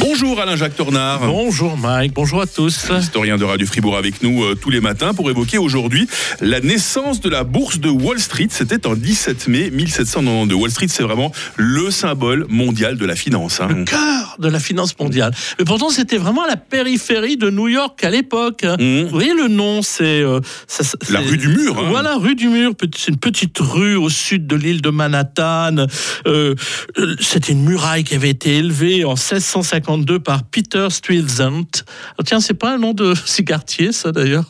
Bonjour Alain-Jacques Tornard. Bonjour Mike, bonjour à tous. Historien de Radio Fribourg avec nous euh, tous les matins pour évoquer aujourd'hui la naissance de la bourse de Wall Street. C'était en 17 mai 1792. Wall Street, c'est vraiment le symbole mondial de la finance. hein. Le cœur de la finance mondiale. Mais pourtant, c'était vraiment la périphérie de New York à l'époque. Mhm. Vous voyez le nom, c'est euh, La rue du Mur. hein. Voilà, rue du Mur, c'est une petite rue au sud de l'île de Manhattan. Euh, euh, C'était une muraille qui avait été élevée en 1652 par Peter Stuyvesant. Ah, tiens, c'est pas un nom de cigaretier, ça d'ailleurs.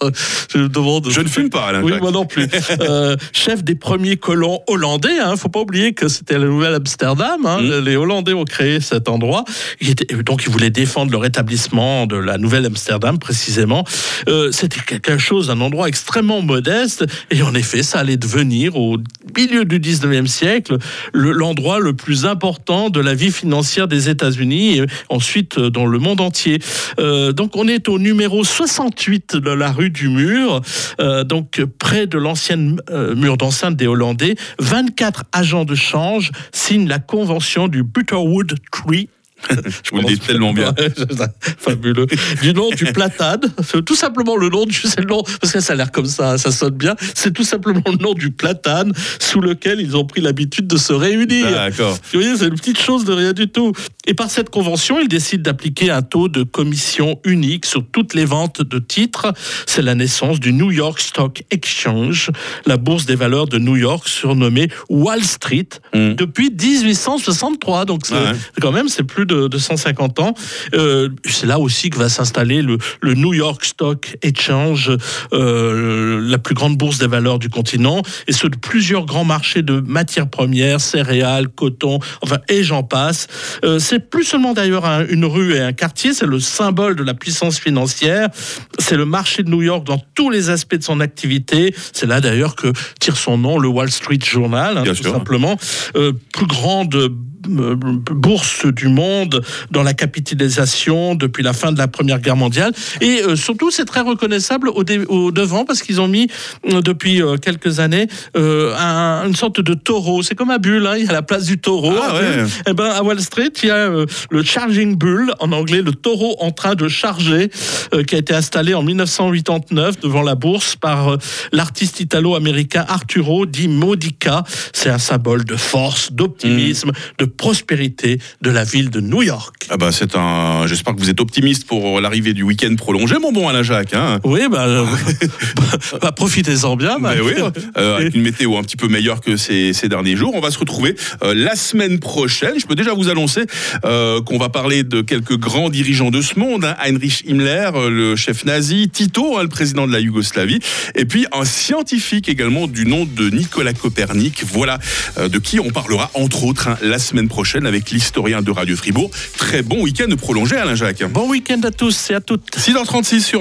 Je me demande. Je ne fume pas, Alain. Oui, moi non plus. Euh, chef des premiers colons hollandais, hein, faut pas oublier que c'était la Nouvelle Amsterdam. hein. Mm. Les Hollandais ont créé cet endroit. Il était- donc ils voulaient défendre le rétablissement de la Nouvelle Amsterdam précisément. Euh, c'était quelque chose, un endroit extrêmement modeste. Et en effet, ça allait devenir au milieu du 19e siècle le- l'endroit le plus important de la vie financière des États-Unis et ensuite euh, dans le monde entier. Euh, donc on est au numéro 68 de la rue du Mur, euh, donc près de l'ancienne mur d'enceinte des Hollandais. 24 agents de change signent la convention du Butterwood Tree. Je vous le dis tellement bien. Fabuleux. Du nom du platane. C'est tout simplement le nom du, c'est le nom, parce que ça a l'air comme ça, ça sonne bien. C'est tout simplement le nom du platane sous lequel ils ont pris l'habitude de se réunir. D'accord. Vous voyez, c'est une petite chose de rien du tout. Et par cette convention, ils décident d'appliquer un taux de commission unique sur toutes les ventes de titres. C'est la naissance du New York Stock Exchange, la bourse des valeurs de New York, surnommée Wall Street, Mm. depuis 1863. Donc, c'est- Ouais. quand même, c'est plus de, de 150 ans. Euh, c'est là aussi que va s'installer le, le New York Stock Exchange, euh, la plus grande bourse des valeurs du continent, et ce de plusieurs grands marchés de matières premières, céréales, coton, enfin, et j'en passe. Euh, c'est plus seulement d'ailleurs un- une rue et un quartier, c'est le symbole de la puissance financière. C'est le marché de New York dans tous les aspects de son activité. C'est là d'ailleurs que tire son nom le Wall Street Journal, hein, tout sûr. simplement. Euh, plus grande bourse du monde dans la capitalisation depuis la fin de la Première Guerre mondiale. Et euh, surtout, c'est très reconnaissable au, devant parce qu'ils ont mis euh, depuis euh, quelques années euh, un- une sorte de taureau. C'est comme à Bulle, hein, il y a la place du taureau. Ah ouais. Bulle. Eh ben, à Wall Street, il y a euh, le Charging Bull, en anglais, le taureau en train de charger, euh, qui a été installé en 1989 devant la bourse par euh, l'artiste italo-américain Arturo Di Modica. C'est un symbole de force, d'optimisme, de prospérité de la ville de New York. Ah bah c'est un. J'espère que vous êtes optimiste pour l'arrivée du week-end prolongé, mon bon Alain Jacques. Hein. Oui, bah, euh, bah, profitez-en bien. Oui, euh, avec une météo un petit peu meilleure que ces, ces derniers jours. On va se retrouver euh, la semaine prochaine. Je peux déjà vous annoncer euh, qu'on va parler de quelques grands dirigeants de ce monde. hein. Heinrich Himmler, euh, le chef nazi, Tito, hein, le président de la Yougoslavie, et puis un scientifique également du nom de Nicolas Copernic. Voilà euh, de qui on parlera entre autres la semaine prochaine avec l'historien de Radio Fribourg. Très bon week-end prolongé, Alain Jacques. Bon week-end à tous et à toutes. 6h36 sur